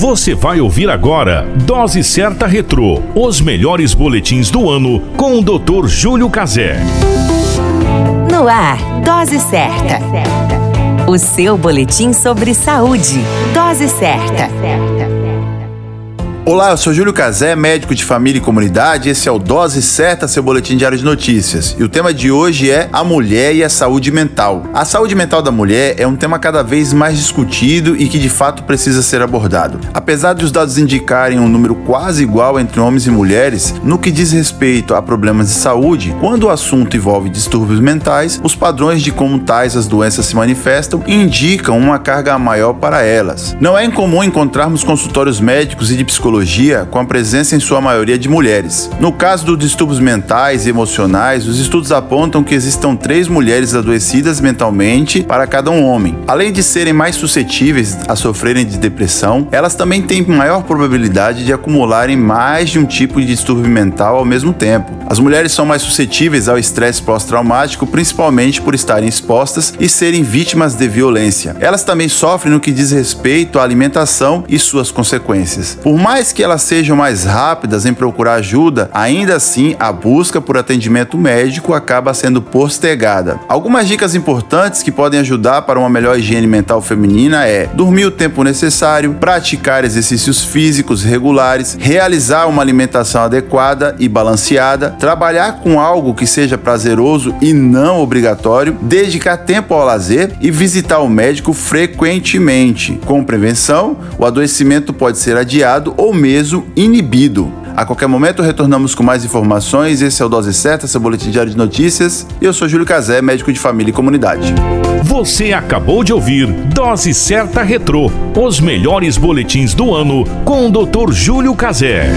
Você vai ouvir agora Dose Certa Retrô, os melhores boletins do ano com o Dr. Júlio Cazé. No ar, Dose Certa. O seu boletim sobre saúde. Dose Certa. Olá, eu sou Júlio Cazé, médico de família e comunidade. Esse é o Dose Certa, seu boletim diário de notícias. E o tema de hoje é a mulher e a saúde mental. A saúde mental da mulher é um tema cada vez mais discutido e que de fato precisa ser abordado. Apesar de os dados indicarem um número quase igual entre homens e mulheres, no que diz respeito a problemas de saúde, quando o assunto envolve distúrbios mentais, os padrões de como tais as doenças se manifestam indicam uma carga maior para elas. Não é incomum encontrarmos consultórios médicos e de psicologia com a presença em sua maioria de mulheres. No caso dos distúrbios mentais e emocionais, os estudos apontam que existam três mulheres adoecidas mentalmente para cada um homem. Além de serem mais suscetíveis a sofrerem de depressão, elas também têm maior probabilidade de acumularem mais de um tipo de distúrbio mental ao mesmo tempo. As mulheres são mais suscetíveis ao estresse pós-traumático, principalmente por estarem expostas e serem vítimas de violência. Elas também sofrem no que diz respeito à alimentação e suas consequências. Por mais que elas sejam mais rápidas em procurar ajuda, ainda assim a busca por atendimento médico acaba sendo postergada. Algumas dicas importantes que podem ajudar para uma melhor higiene mental feminina é dormir o tempo necessário, praticar exercícios físicos regulares, realizar uma alimentação adequada e balanceada, trabalhar com algo que seja prazeroso e não obrigatório, dedicar tempo ao lazer e visitar o médico frequentemente. Com prevenção, o adoecimento pode ser adiado ou mesmo inibido. A qualquer momento retornamos com mais informações. Esse é o Dose Certa, seu boletim diário de notícias. Eu sou Júlio Cazé, médico de família e comunidade. Você acabou de ouvir Dose Certa Retrô, os melhores boletins do ano com o Dr. Júlio Cazé.